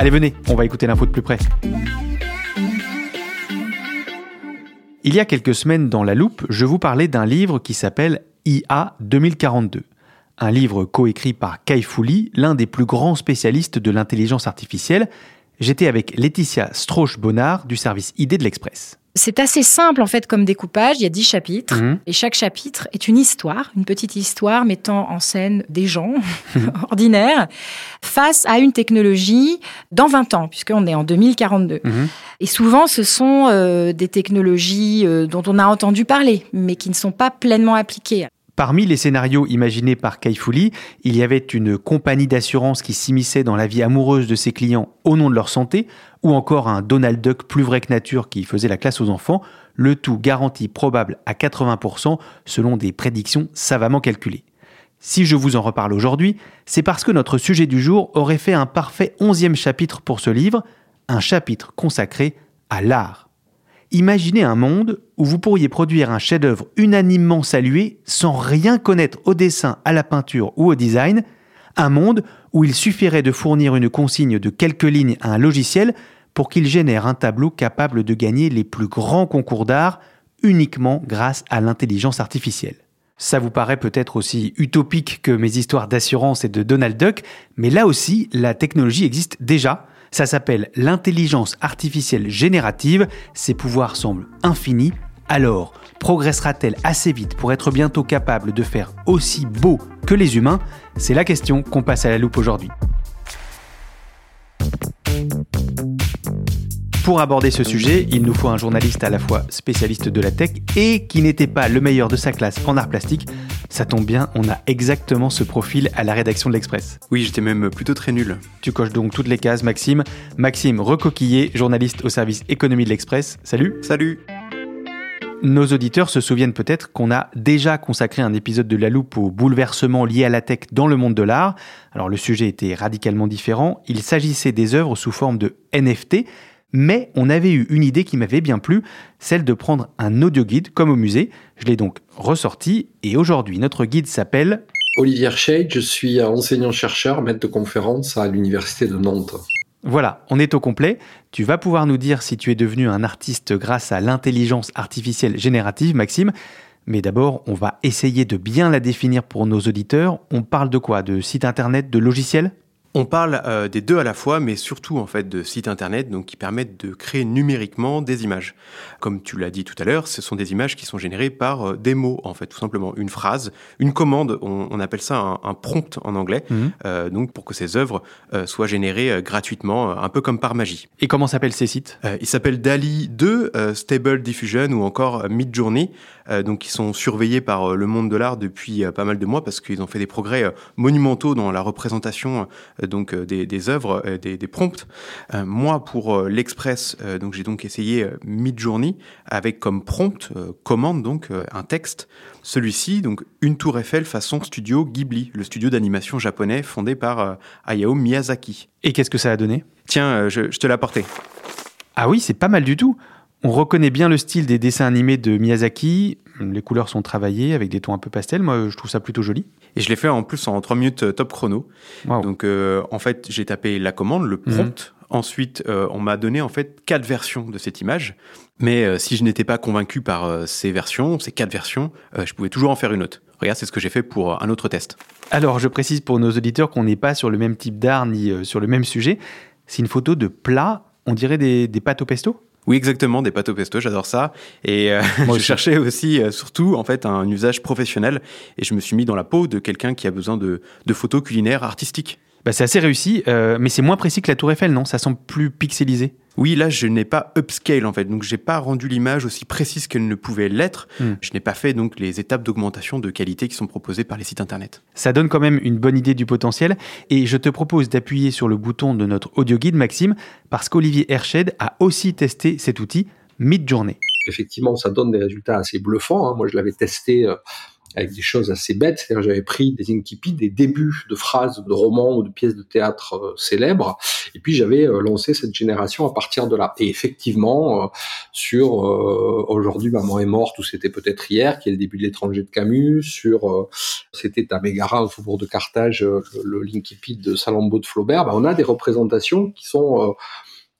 Allez, venez, on va écouter l'info de plus près. Il y a quelques semaines dans La Loupe, je vous parlais d'un livre qui s'appelle IA 2042. Un livre coécrit par Kai Fouli, l'un des plus grands spécialistes de l'intelligence artificielle. J'étais avec Laetitia Strauch-Bonnard du service ID de l'Express. C'est assez simple en fait comme découpage. Il y a dix chapitres Mhm. et chaque chapitre est une histoire, une petite histoire mettant en scène des gens ordinaires face à une technologie dans 20 ans, puisqu'on est en 2042. Mhm. Et souvent, ce sont euh, des technologies euh, dont on a entendu parler, mais qui ne sont pas pleinement appliquées. Parmi les scénarios imaginés par Kai Fouli, il y avait une compagnie d'assurance qui s'immisçait dans la vie amoureuse de ses clients au nom de leur santé, ou encore un Donald Duck plus vrai que nature qui faisait la classe aux enfants, le tout garanti probable à 80% selon des prédictions savamment calculées. Si je vous en reparle aujourd'hui, c'est parce que notre sujet du jour aurait fait un parfait onzième chapitre pour ce livre, un chapitre consacré à l'art. Imaginez un monde où vous pourriez produire un chef-d'œuvre unanimement salué sans rien connaître au dessin, à la peinture ou au design, un monde où il suffirait de fournir une consigne de quelques lignes à un logiciel pour qu'il génère un tableau capable de gagner les plus grands concours d'art uniquement grâce à l'intelligence artificielle. Ça vous paraît peut-être aussi utopique que mes histoires d'assurance et de Donald Duck, mais là aussi, la technologie existe déjà. Ça s'appelle l'intelligence artificielle générative. Ses pouvoirs semblent infinis. Alors, progressera-t-elle assez vite pour être bientôt capable de faire aussi beau que les humains? C'est la question qu'on passe à la loupe aujourd'hui. Pour aborder ce sujet, il nous faut un journaliste à la fois spécialiste de la tech et qui n'était pas le meilleur de sa classe en art plastique. Ça tombe bien, on a exactement ce profil à la rédaction de l'Express. Oui, j'étais même plutôt très nul. Tu coches donc toutes les cases, Maxime. Maxime Recoquillé, journaliste au service économie de l'Express. Salut Salut Nos auditeurs se souviennent peut-être qu'on a déjà consacré un épisode de La Loupe aux bouleversements liés à la tech dans le monde de l'art. Alors le sujet était radicalement différent. Il s'agissait des œuvres sous forme de NFT, mais on avait eu une idée qui m'avait bien plu, celle de prendre un audio guide comme au musée. Je l'ai donc ressorti et aujourd'hui notre guide s'appelle Olivier Shade, je suis enseignant-chercheur, maître de conférence à l'Université de Nantes. Voilà, on est au complet. Tu vas pouvoir nous dire si tu es devenu un artiste grâce à l'intelligence artificielle générative, Maxime. Mais d'abord, on va essayer de bien la définir pour nos auditeurs. On parle de quoi? De site internet, de logiciel On parle euh, des deux à la fois, mais surtout en fait de sites internet donc qui permettent de créer numériquement des images. Comme tu l'as dit tout à l'heure, ce sont des images qui sont générées par euh, des mots en fait, tout simplement une phrase, une commande. On, on appelle ça un, un prompt en anglais. Mhm. Euh, donc pour que ces œuvres soient générées gratuitement, un peu comme par magie. Et comment s'appellent ces sites? Euh, il s'appelle DALI 2, euh, Stable Diffusion ou encore Midjourney, donc qui sont surveillés par le monde de l'art depuis pas mal de mois parce qu'ils ont fait des progrès monumentaux dans la représentation donc euh, des, des œuvres, euh, des, des prompts. Euh, moi, pour euh, l'Express, euh, donc j'ai donc essayé euh, Midjourney avec comme prompt euh, commande donc euh, un texte. Celui-ci, donc une tour Eiffel façon studio Ghibli, le studio d'animation japonais fondé par euh, Hayao Miyazaki. Et qu'est-ce que ça a donné? Tiens, euh, je, je te l'ai apporté. Ah oui, c'est pas mal du tout. On reconnaît bien le style des dessins animés de Miyazaki. Les couleurs sont travaillées avec des tons un peu pastels. Moi, je trouve ça plutôt joli. Et je l'ai fait en plus en 3 minutes euh, top chrono. Wow. Donc euh, en fait, j'ai tapé la commande, le prompt. Ensuite, euh, on m'a donné en fait quatre versions de cette image. Mais euh, si je n'étais pas convaincu par ces versions, ces quatre versions, je pouvais toujours en faire une autre. Regarde, c'est ce que j'ai fait pour un autre test. Alors, je précise pour nos auditeurs qu'on n'est pas sur le même type d'art ni sur le même sujet. C'est une photo de plat, on dirait des, des pâtes au pesto? Oui, exactement, des pâtes au pesto, j'adore ça. Et euh, je aussi. cherchais aussi, euh, surtout, en fait, un usage professionnel. Et je me suis mis dans la peau de quelqu'un qui a besoin de, de photos culinaires artistiques. Bah, C'est assez réussi, euh, mais c'est moins précis que la Tour Eiffel, non? Ça semble plus pixelisé. Oui, là, je n'ai pas upscale en fait, donc j'ai pas rendu l'image aussi précise qu'elle ne pouvait l'être. Hmm. Je n'ai pas fait donc les étapes d'augmentation de qualité qui sont proposées par les sites internet. Ça donne quand même une bonne idée du potentiel. Et je te propose d'appuyer sur le bouton de notre audio guide, Maxime, parce qu'Olivier Herched a aussi testé cet outil Midjourney. Effectivement, ça donne des résultats assez bluffants. hein. Moi, je l'avais testé euh, avec des choses assez bêtes. C'est-à-dire, j'avais pris des incipits, des débuts de phrases de romans ou de pièces de théâtre euh, célèbres, et puis j'avais euh, lancé cette génération à partir de là. Et effectivement, euh, sur euh, aujourd'hui, maman est morte, ou c'était peut-être hier, qui est le début de l'étranger de Camus, sur euh, c'était à Mégara, au faubourg de Carthage, le, le Linkipit de Salammbô de Flaubert, ben, on a des représentations qui sont euh,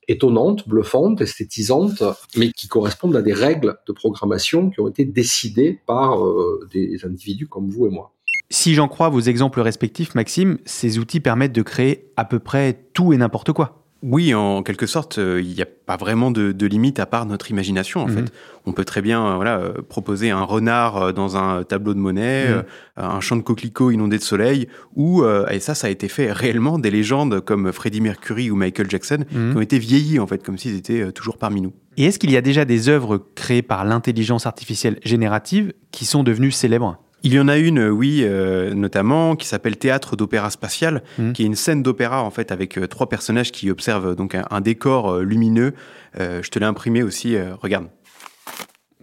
étonnantes, bluffantes, esthétisantes, mais qui correspondent à des règles de programmation qui ont été décidées par euh, des individus comme vous et moi. Si j'en crois vos exemples respectifs, Maxime, ces outils permettent de créer à peu près tout et n'importe quoi. Oui, en quelque sorte, euh, il n'y a pas vraiment de, de limite à part notre imagination. En Mhm. fait, on peut très bien, euh, voilà, euh, proposer un renard dans un tableau de monnaie, Mhm. un champ de coquelicots inondé de soleil, ou et ça, ça a été fait réellement des légendes comme Freddie Mercury ou Michael Jackson Mhm. qui ont été vieillis en fait, comme s'ils étaient toujours parmi nous. Et est-ce qu'il y a déjà des œuvres créées par l'intelligence artificielle générative qui sont devenues célèbres? Il y en a une, euh, oui, euh, notamment, qui s'appelle Théâtre d'opéra spatial, Mhm. qui est une scène d'opéra en fait avec euh, trois personnages qui observent donc un, un décor euh, lumineux. Je te l'ai imprimé aussi. regarde.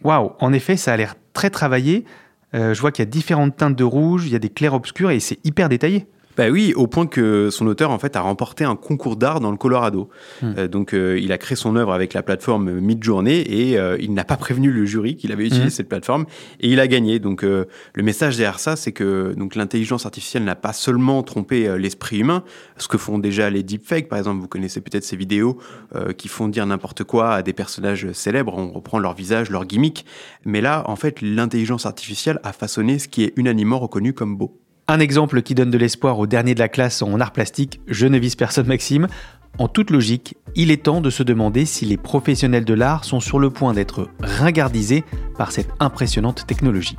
Waouh, en effet, ça a l'air très travaillé. Je vois qu'il y a différentes teintes de rouge, il y a des clairs-obscurs et c'est hyper détaillé. Bah oui, au point que son auteur en fait a remporté un concours d'art dans le Colorado. Hmm. Euh, donc euh, il a créé son œuvre avec la plateforme Midjourney et euh, il n'a pas prévenu le jury qu'il avait utilisé Hmm. cette plateforme et il a gagné. Donc le message derrière ça, c'est que donc l'intelligence artificielle n'a pas seulement trompé l'esprit humain, ce que font déjà les deepfakes par exemple. Vous connaissez peut-être ces vidéos qui font dire n'importe quoi à des personnages célèbres. On reprend leur visage, leur gimmick. Mais là, en fait, l'intelligence artificielle a façonné ce qui est unanimement reconnu comme beau. Un exemple qui donne de l'espoir au dernier de la classe en art plastique, je ne vise personne Maxime. En toute logique, il est temps de se demander si les professionnels de l'art sont sur le point d'être ringardisés par cette impressionnante technologie.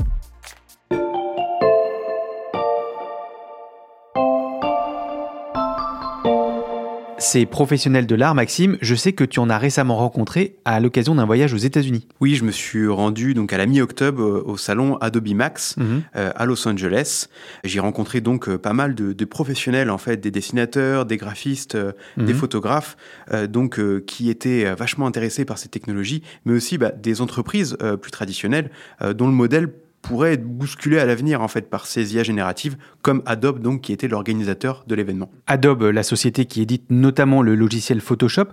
Ces professionnels de l'art, Maxime, je sais que tu en as récemment rencontré à l'occasion d'un voyage aux États-Unis. Oui, je me suis rendu donc à la mi-octobre euh, au salon Adobe Max euh, à Los Angeles. J'ai rencontré donc euh, pas mal de, de professionnels en fait, des dessinateurs, des graphistes, euh, des Mhm. photographes, euh, donc qui étaient vachement intéressés par ces technologies, mais aussi bah, des entreprises plus traditionnelles dont le modèle pourrait être bousculé à l'avenir en fait par ces IA génératives, comme Adobe donc qui était l'organisateur de l'événement. Adobe, la société qui édite notamment le logiciel Photoshop.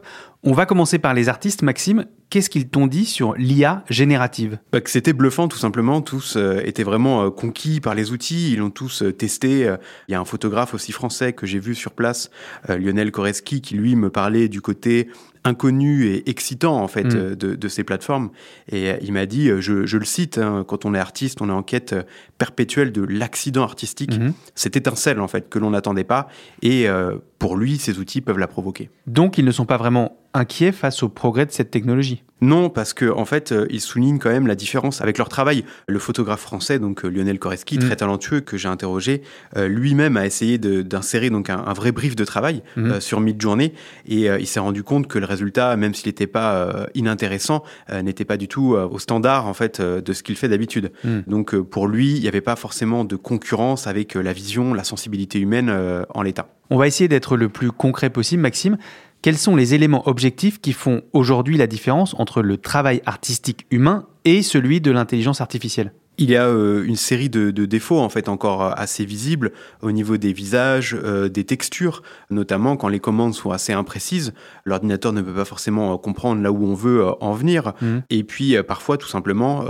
On va commencer par les artistes. Maxime, qu'est-ce qu'ils t'ont dit sur l'IA générative? Bah, que c'était bluffant tout simplement. Tous euh, étaient vraiment euh, conquis par les outils. Ils l'ont tous euh, testé. Il y a un photographe aussi français que j'ai vu sur place, Lionel Koreski, qui lui me parlait du côté inconnu et excitant en fait Mm. euh, de, de ces plateformes. Et euh, il m'a dit, euh, je, je le cite, hein, quand on est artiste, on est en quête perpétuelle de l'accident artistique. Mhm. Cette étincelle en fait que l'on n'attendait pas. Et euh, pour lui, ces outils peuvent la provoquer. Donc ils ne sont pas vraiment inquiets face au progrès de cette technologie. Non, parce que en fait, euh, ils soulignent quand même la différence avec leur travail. Le photographe français, donc euh, Lionel Koreski, Mm. très talentueux, que j'ai interrogé, euh, lui-même a essayé d'insérer donc un, un vrai brief de travail Mhm. euh, sur Midjourney, et euh, il s'est rendu compte que le résultat, même s'il n'était pas inintéressant, n'était pas du tout au standard en fait de ce qu'il fait d'habitude. Mm. Donc pour lui, il n'y avait pas forcément de concurrence avec la vision, la sensibilité humaine en l'état. On va essayer d'être le plus concret possible. Maxime, quels sont les éléments objectifs qui font aujourd'hui la différence entre le travail artistique humain et celui de l'intelligence artificielle? Il y a euh, une série de, défauts en fait encore euh, assez visibles au niveau des visages, euh, des textures, notamment quand les commandes sont assez imprécises. L'ordinateur ne peut pas forcément comprendre là où on veut en venir. Mmh. Et puis parfois, tout simplement,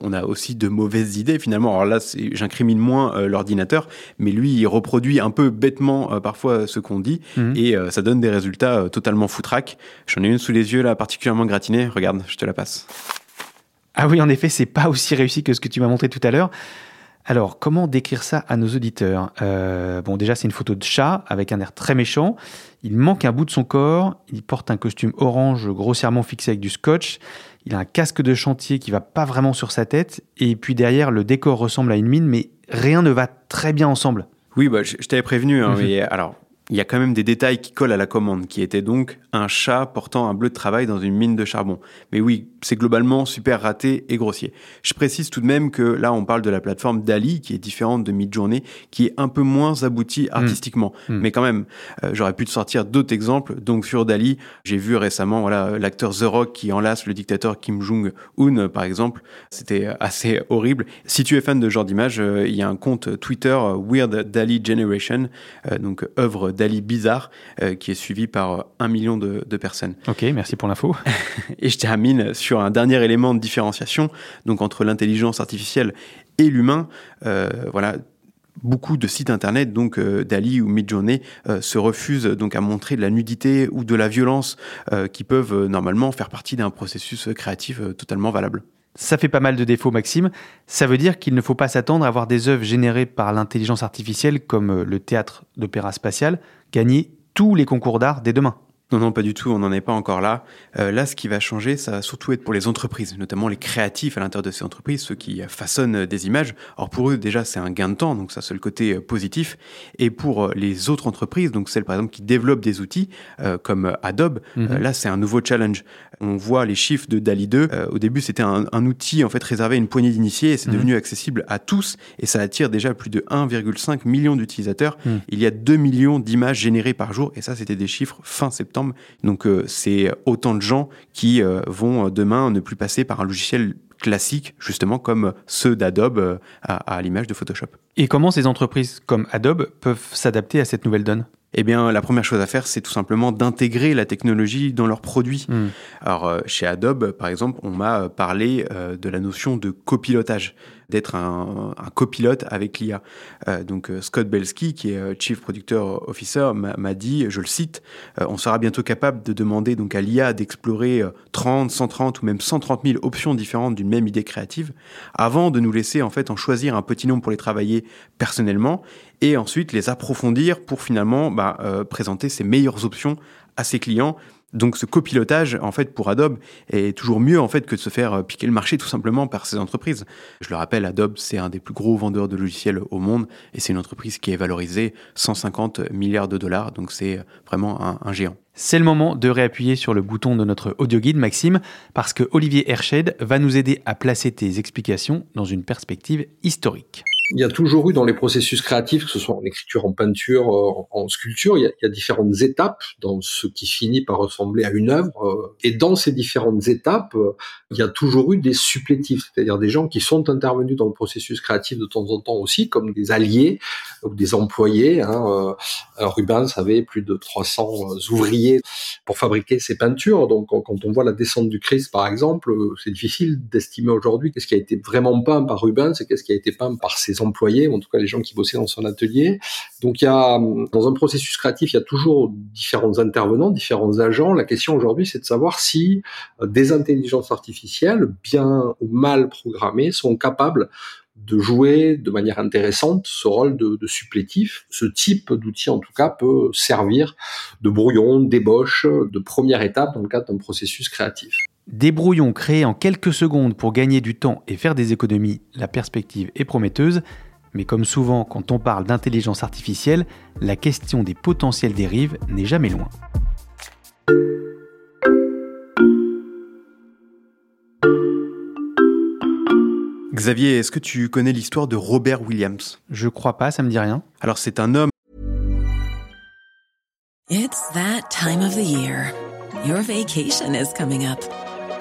on a aussi de mauvaises idées finalement. Alors là, j'incrimine moins l'ordinateur, mais lui, il reproduit un peu bêtement parfois ce qu'on dit mmh. et ça donne des résultats totalement foutraques. J'en ai une sous les yeux là, particulièrement gratinée. Regarde, je te la passe. Ah oui, en effet, c'est pas aussi réussi que ce que tu m'as montré tout à l'heure. Alors, comment décrire ça à nos auditeurs? Euh, Bon, déjà, c'est une photo de chat avec un air très méchant. Il manque un bout de son corps. Il porte un costume orange grossièrement fixé avec du scotch. Il a un casque de chantier qui va pas vraiment sur sa tête. Et puis derrière, le décor ressemble à une mine, mais rien ne va très bien ensemble. Oui, bah, je, t'avais prévenu. Hein, mhm. mais alors, il y a quand même des détails qui collent à la commande, qui était donc un chat portant un bleu de travail dans une mine de charbon. Mais oui, c'est globalement super raté et grossier. Je précise tout de même que là, on parle de la plateforme Dali, qui est différente de Midjourney, qui est un peu moins aboutie hmm. artistiquement. Hmm. Mais quand même, euh, j'aurais pu te sortir d'autres exemples. Donc sur Dali, j'ai vu récemment voilà l'acteur The Rock qui enlace le dictateur Kim Jong-un, par exemple. C'était assez horrible. Si tu es fan de ce genre d'image, euh, il y a un compte Twitter euh, Weird Dali Generation, donc œuvre Dali bizarre, qui est suivi par un million de, de personnes. Ok, merci pour l'info. et je termine sur un dernier élément de différenciation, donc entre l'intelligence artificielle et l'humain. Euh, voilà, beaucoup de sites internet, donc euh, Dali ou Midjourney, euh, se refusent donc à montrer de la nudité ou de la violence qui peuvent normalement faire partie d'un processus créatif totalement valable. Ça fait pas mal de défauts, Maxime. Ça veut dire qu'il ne faut pas s'attendre à voir des œuvres générées par l'intelligence artificielle, comme le théâtre d'opéra spatial, gagner tous les concours d'art dès demain. Non, non, pas du tout, on n'en est pas encore là. Euh, là, ce qui va changer, ça va surtout être pour les entreprises, notamment les créatifs à l'intérieur de ces entreprises, ceux qui façonnent des images. Or, pour eux, déjà, c'est un gain de temps, donc ça, c'est le côté euh, positif. Et pour euh, les autres entreprises, donc celles, par exemple, qui développent des outils, comme Adobe, mhm. là, c'est un nouveau challenge. On voit les chiffres de DALI 2. au début, c'était un, outil, en fait, réservé à une poignée d'initiés, et c'est mhm. devenu accessible à tous, et ça attire déjà plus de 1,5 million d'utilisateurs. Mhm. Il y a 2 millions d'images générées par jour, et ça, c'était des chiffres fin septembre donc euh, c'est autant de gens qui euh, vont euh, demain ne plus passer par un logiciel classique, justement comme ceux d'Adobe à l'image de Photoshop. Et comment ces entreprises comme Adobe peuvent s'adapter à cette nouvelle donne? Eh bien, la première chose à faire, c'est tout simplement d'intégrer la technologie dans leurs produits. Hmm. Alors, chez Adobe, par exemple, on m'a parlé de la notion de copilotage, d'être un, copilote avec l'IA. Euh, donc, Scott Belsky, qui est Chief Producer Officer, m'a dit, je le cite, on sera bientôt capable de demander donc à l'IA d'explorer 30, 130 ou même 130 000 options différentes d'une même idée créative, avant de nous laisser en fait en choisir un petit nombre pour les travailler personnellement et ensuite les approfondir pour finalement bah, euh, présenter ses meilleures options à ses clients. Donc ce copilotage, en fait, pour Adobe, est toujours mieux en fait que de se faire euh, piquer le marché tout simplement par ces entreprises. Je le rappelle, Adobe, c'est un des plus gros vendeurs de logiciels au monde et c'est une entreprise qui est valorisée 150 milliards de dollars. Donc c'est vraiment un, un géant. C'est le moment de réappuyer sur le bouton de notre audio guide, Maxime, parce que Olivier Herched va nous aider à placer tes explications dans une perspective historique il y a toujours eu dans les processus créatifs, que ce soit en écriture, en peinture, euh, en, sculpture, il y, a, différentes étapes dans ce qui finit par ressembler à une œuvre. Euh, et dans ces différentes étapes, euh, il y a toujours eu des supplétifs, c'est-à-dire des gens qui sont intervenus dans le processus créatif de temps en temps aussi, comme des alliés ou des employés. Hein. Rubens avait plus de 300 ouvriers pour fabriquer ses peintures. Donc quand on voit la descente du Christ, par exemple, c'est difficile d'estimer aujourd'hui qu'est-ce qui a été vraiment peint par Rubens et qu'est-ce qui a été peint par ses employés, ou en tout cas les gens qui bossaient dans son atelier. Donc il y a, dans un processus créatif, il y a toujours différents intervenants, différents agents. La question aujourd'hui, c'est de savoir si euh, des intelligences artificielles, bien ou mal programmées, sont capables de jouer de manière intéressante ce rôle de, de supplétif. Ce type d'outil, en tout cas, peut servir de brouillon, d'ébauche, de première étape dans le cadre d'un processus créatif. Des brouillons créés en quelques secondes pour gagner du temps et faire des économies, la perspective est prometteuse, mais comme souvent quand on parle d'intelligence artificielle, la question des potentielles dérives n'est jamais loin. Xavier, est-ce que tu connais l'histoire de Robert Williams? Je crois pas, ça me dit rien. Alors c'est un homme. It's that time of the year. Your vacation is coming up.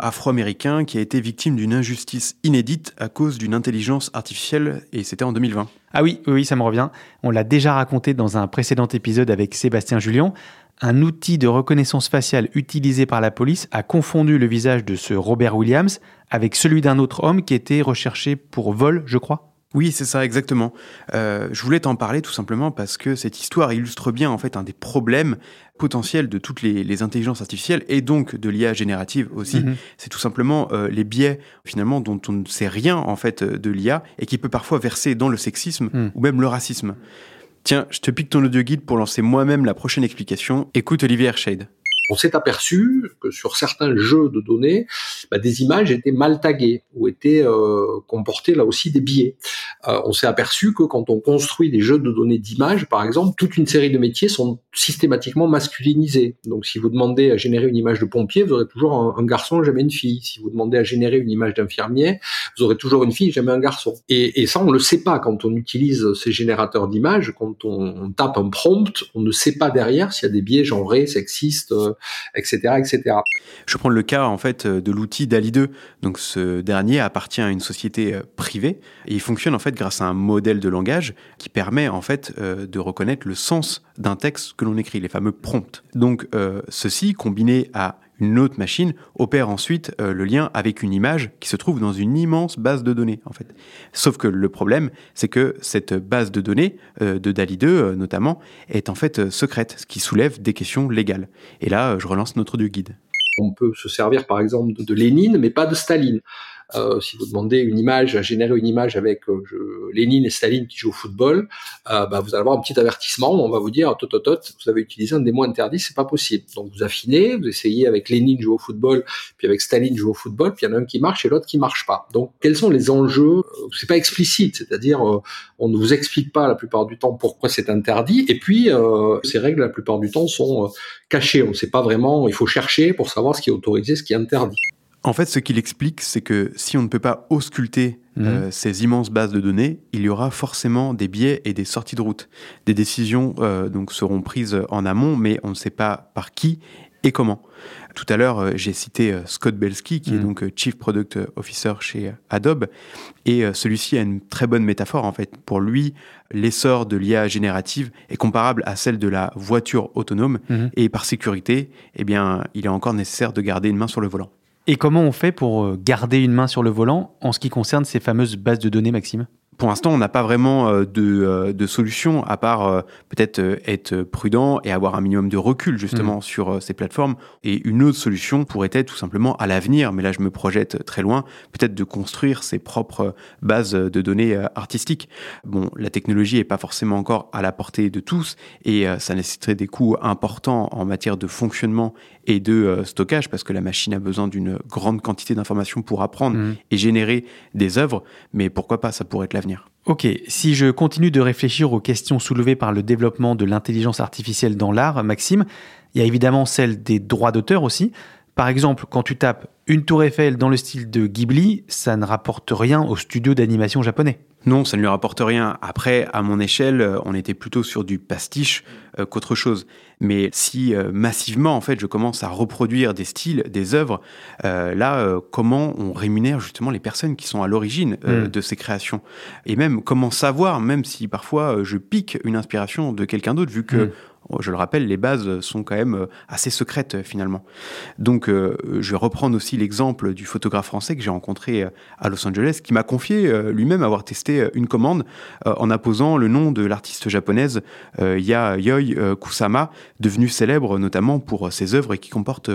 afro-américain qui a été victime d'une injustice inédite à cause d'une intelligence artificielle et c'était en 2020. Ah oui, oui, ça me revient. On l'a déjà raconté dans un précédent épisode avec Sébastien Julien. Un outil de reconnaissance faciale utilisé par la police a confondu le visage de ce Robert Williams avec celui d'un autre homme qui était recherché pour vol, je crois. Oui, c'est ça, exactement. Euh, je voulais t'en parler tout simplement parce que cette histoire illustre bien en fait un des problèmes potentiels de toutes les, intelligences artificielles et donc de l'IA générative aussi. Mhm. C'est tout simplement euh, les biais finalement dont on ne sait rien en fait de l'IA et qui peut parfois verser dans le sexisme mhm. ou même le racisme. Tiens, je te pique ton audio guide pour lancer moi-même la prochaine explication. Écoute Olivier Hershade on s'est aperçu que sur certains jeux de données, bah, des images étaient mal taguées ou étaient euh, comportées là aussi des biais. Euh, on s'est aperçu que quand on construit des jeux de données d'images, par exemple, toute une série de métiers sont systématiquement masculinisés. Donc si vous demandez à générer une image de pompier, vous aurez toujours un, garçon, jamais une fille. Si vous demandez à générer une image d'infirmier, vous aurez toujours une fille, jamais un garçon. Et, et ça, on le sait pas quand on utilise ces générateurs d'images. Quand on, on, tape un prompt, on ne sait pas derrière s'il y a des biais genrés, sexistes, etc.. Je prends le cas en fait de l'outil DALI 2. Donc ce dernier appartient à une société euh, privée et il fonctionne en fait grâce à un modèle de langage qui permet en fait euh, de reconnaître le sens d'un texte que l'on écrit, les fameux prompts. Donc euh, ceci combiné à une autre machine opère ensuite le lien avec une image qui se trouve dans une immense base de données en fait. Sauf que le problème, c'est que cette base de données de DALI 2 notamment est en fait secrète, ce qui soulève des questions légales. Et là, je relance notre guide. On peut se servir par exemple de Lénine, mais pas de Staline. Euh, si vous demandez une image, à générer une image avec euh, Lénine et Staline qui jouent au football, euh, bah, vous allez avoir un petit avertissement. On va vous dire, tot, tot, tot, vous avez utilisé un démo interdit, c'est pas possible. Donc vous affinez, vous essayez avec Lénine jouer au football, puis avec Staline jouer au football, puis il y en a un qui marche et l'autre qui marche pas. Donc quels sont les enjeux? C'est pas explicite, c'est-à-dire on ne vous explique pas la plupart du temps pourquoi c'est interdit, et puis ces règles la plupart du temps sont cachées. On ne sait pas vraiment. Il faut chercher pour savoir ce qui est autorisé, ce qui est interdit. En fait, ce qu'il explique, c'est que si on ne peut pas ausculter mhm. euh, ces immenses bases de données, il y aura forcément des biais et des sorties de route. Des décisions euh, donc seront prises en amont, mais on ne sait pas par qui et comment. Tout à l'heure, euh, j'ai cité Scott Belsky, qui est mhm. donc Chief Product Officer chez Adobe, et celui-ci a une très bonne métaphore en fait. Pour lui, l'essor de l'IA générative est comparable à celle de la voiture autonome, mhm. et par sécurité, eh bien, il est encore nécessaire de garder une main sur le volant. Et comment on fait pour euh, garder une main sur le volant en ce qui concerne ces fameuses bases de données, Maxime? Pour l'instant, on n'a pas vraiment euh, de, euh, de, solution à part euh, peut-être être prudent et avoir un minimum de recul justement mmh. sur ces plateformes. Et une autre solution pourrait être tout simplement à l'avenir, mais là je me projette très loin, peut-être de construire ses propres bases de données artistiques. Bon, la technologie n'est pas forcément encore à la portée de tous et ça nécessiterait des coûts importants en matière de fonctionnement et de stockage parce que la machine a besoin d'une grande quantité d'informations pour apprendre mmh. et générer des œuvres. Mais pourquoi pas, ça pourrait être l'avenir. Ok, si je continue de réfléchir aux questions soulevées par le développement de l'intelligence artificielle dans l'art, Maxime, il y a évidemment celle des droits d'auteur aussi. Par exemple, quand tu tapes une tour Eiffel dans le style de Ghibli, ça ne rapporte rien au studio d'animation japonais. Non, ça ne lui rapporte rien. Après, à mon échelle, euh, on était plutôt sur du pastiche euh, qu'autre chose. Mais si euh, massivement, en fait, je commence à reproduire des styles, des œuvres, là, comment on rémunère justement les personnes qui sont à l'origine hmm. de ces créations? Et même comment savoir, même si parfois je pique une inspiration de quelqu'un d'autre, vu que hmm je le rappelle, les bases sont quand même euh, assez secrètes euh, finalement. Donc euh, je vais reprendre aussi l'exemple du photographe français que j'ai rencontré à Los Angeles, qui m'a confié lui-même avoir testé une commande en apposant le nom de l'artiste japonaise Yayoi Kusama, devenue célèbre notamment pour ses œuvres et qui comporte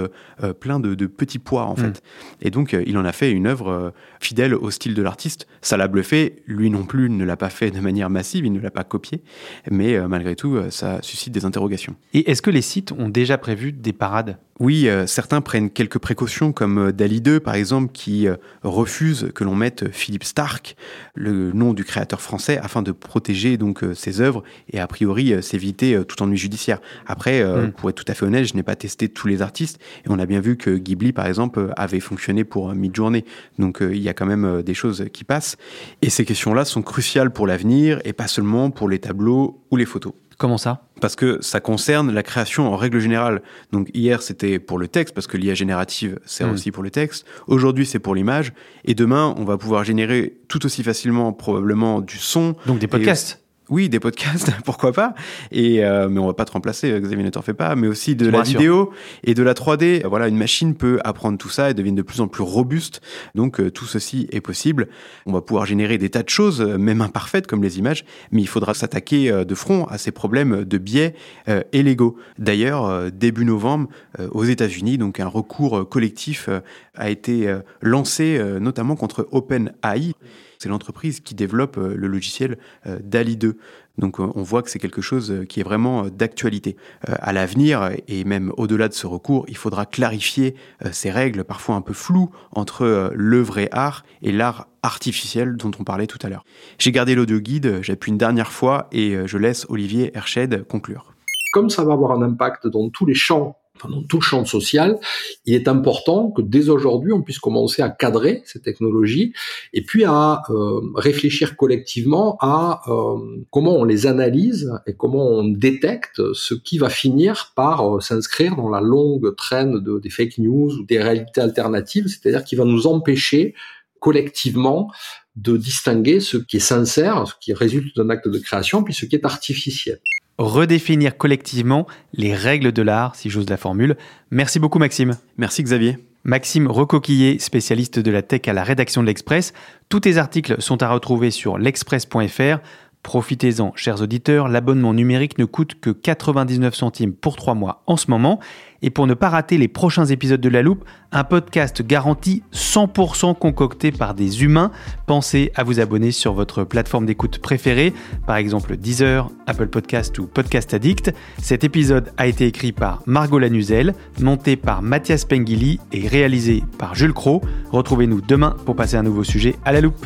plein de, petits pois en mm. fait. Et donc il en a fait une œuvre fidèle au style de l'artiste. Ça l'a bluffé, lui non plus ne l'a pas fait de manière massive, il ne l'a pas copié, mais malgré tout ça suscite des interrogations Et est-ce que les sites ont déjà prévu des parades? Oui, euh, certains prennent quelques précautions, comme euh, Dali 2 par exemple, qui euh, refuse que l'on mette Philippe Stark, le nom du créateur français, afin de protéger donc ses œuvres et a priori s'éviter tout ennui judiciaire. Après, hmm. pour être tout à fait honnête, je n'ai pas testé tous les artistes et on a bien vu que Ghibli par exemple avait fonctionné pour Midjourney. Donc il y a quand même des choses qui passent. Et ces questions-là sont cruciales pour l'avenir et pas seulement pour les tableaux ou les photos. Comment ça? Parce que ça concerne la création en règle générale. Donc hier c'était pour le texte, parce que l'IA générative sert hmm. aussi pour le texte. Aujourd'hui c'est pour l'image. Et demain on va pouvoir générer tout aussi facilement probablement du son. Donc des podcasts oui, des podcasts, pourquoi pas. Et euh, mais on va pas te remplacer, euh, Xavier, ne t'en fais pas. Mais aussi de la vidéo et de la 3D. Voilà, une machine peut apprendre tout ça et devient de plus en plus robuste. Donc euh, tout ceci est possible. On va pouvoir générer des tas de choses, même imparfaites comme les images, mais il faudra s'attaquer de front à ces problèmes de biais et légaux. D'ailleurs, début novembre, aux États-Unis, donc un recours collectif a été lancé, notamment contre OpenAI. C'est l'entreprise qui développe euh, le logiciel euh, DALI 2. Donc euh, on voit que c'est quelque chose qui est vraiment d'actualité. À l'avenir, et même au-delà de ce recours, il faudra clarifier ces règles parfois un peu floues entre le vrai art et l'art artificiel dont on parlait tout à l'heure. J'ai gardé l'audio guide, j'appuie une dernière fois et je laisse Olivier Herched conclure. Comme ça va avoir un impact dans tous les champs dans tout le champ social, il est important que dès aujourd'hui, on puisse commencer à cadrer ces technologies et puis à euh, réfléchir collectivement à euh, comment on les analyse et comment on détecte ce qui va finir par euh, s'inscrire dans la longue traîne de, des fake news ou des réalités alternatives, c'est-à-dire qui va nous empêcher collectivement de distinguer ce qui est sincère, ce qui résulte d'un acte de création, puis ce qui est artificiel redéfinir collectivement les règles de l'art, si j'ose la formule. Merci beaucoup Maxime. Merci Xavier. Maxime Recoquillé, spécialiste de la tech à la rédaction de l'Express. Tous tes articles sont à retrouver sur l'express.fr. Profitez-en, chers auditeurs, l'abonnement numérique ne coûte que 99 centimes pour 3 mois en ce moment. Et pour ne pas rater les prochains épisodes de La Loupe, un podcast garanti 100% concocté par des humains. Pensez à vous abonner sur votre plateforme d'écoute préférée, par exemple Deezer, Apple Podcast ou Podcast Addict. Cet épisode a été écrit par Margot Lanuzel, monté par Mathias Pengili et réalisé par Jules Cro. Retrouvez-nous demain pour passer un nouveau sujet à La Loupe.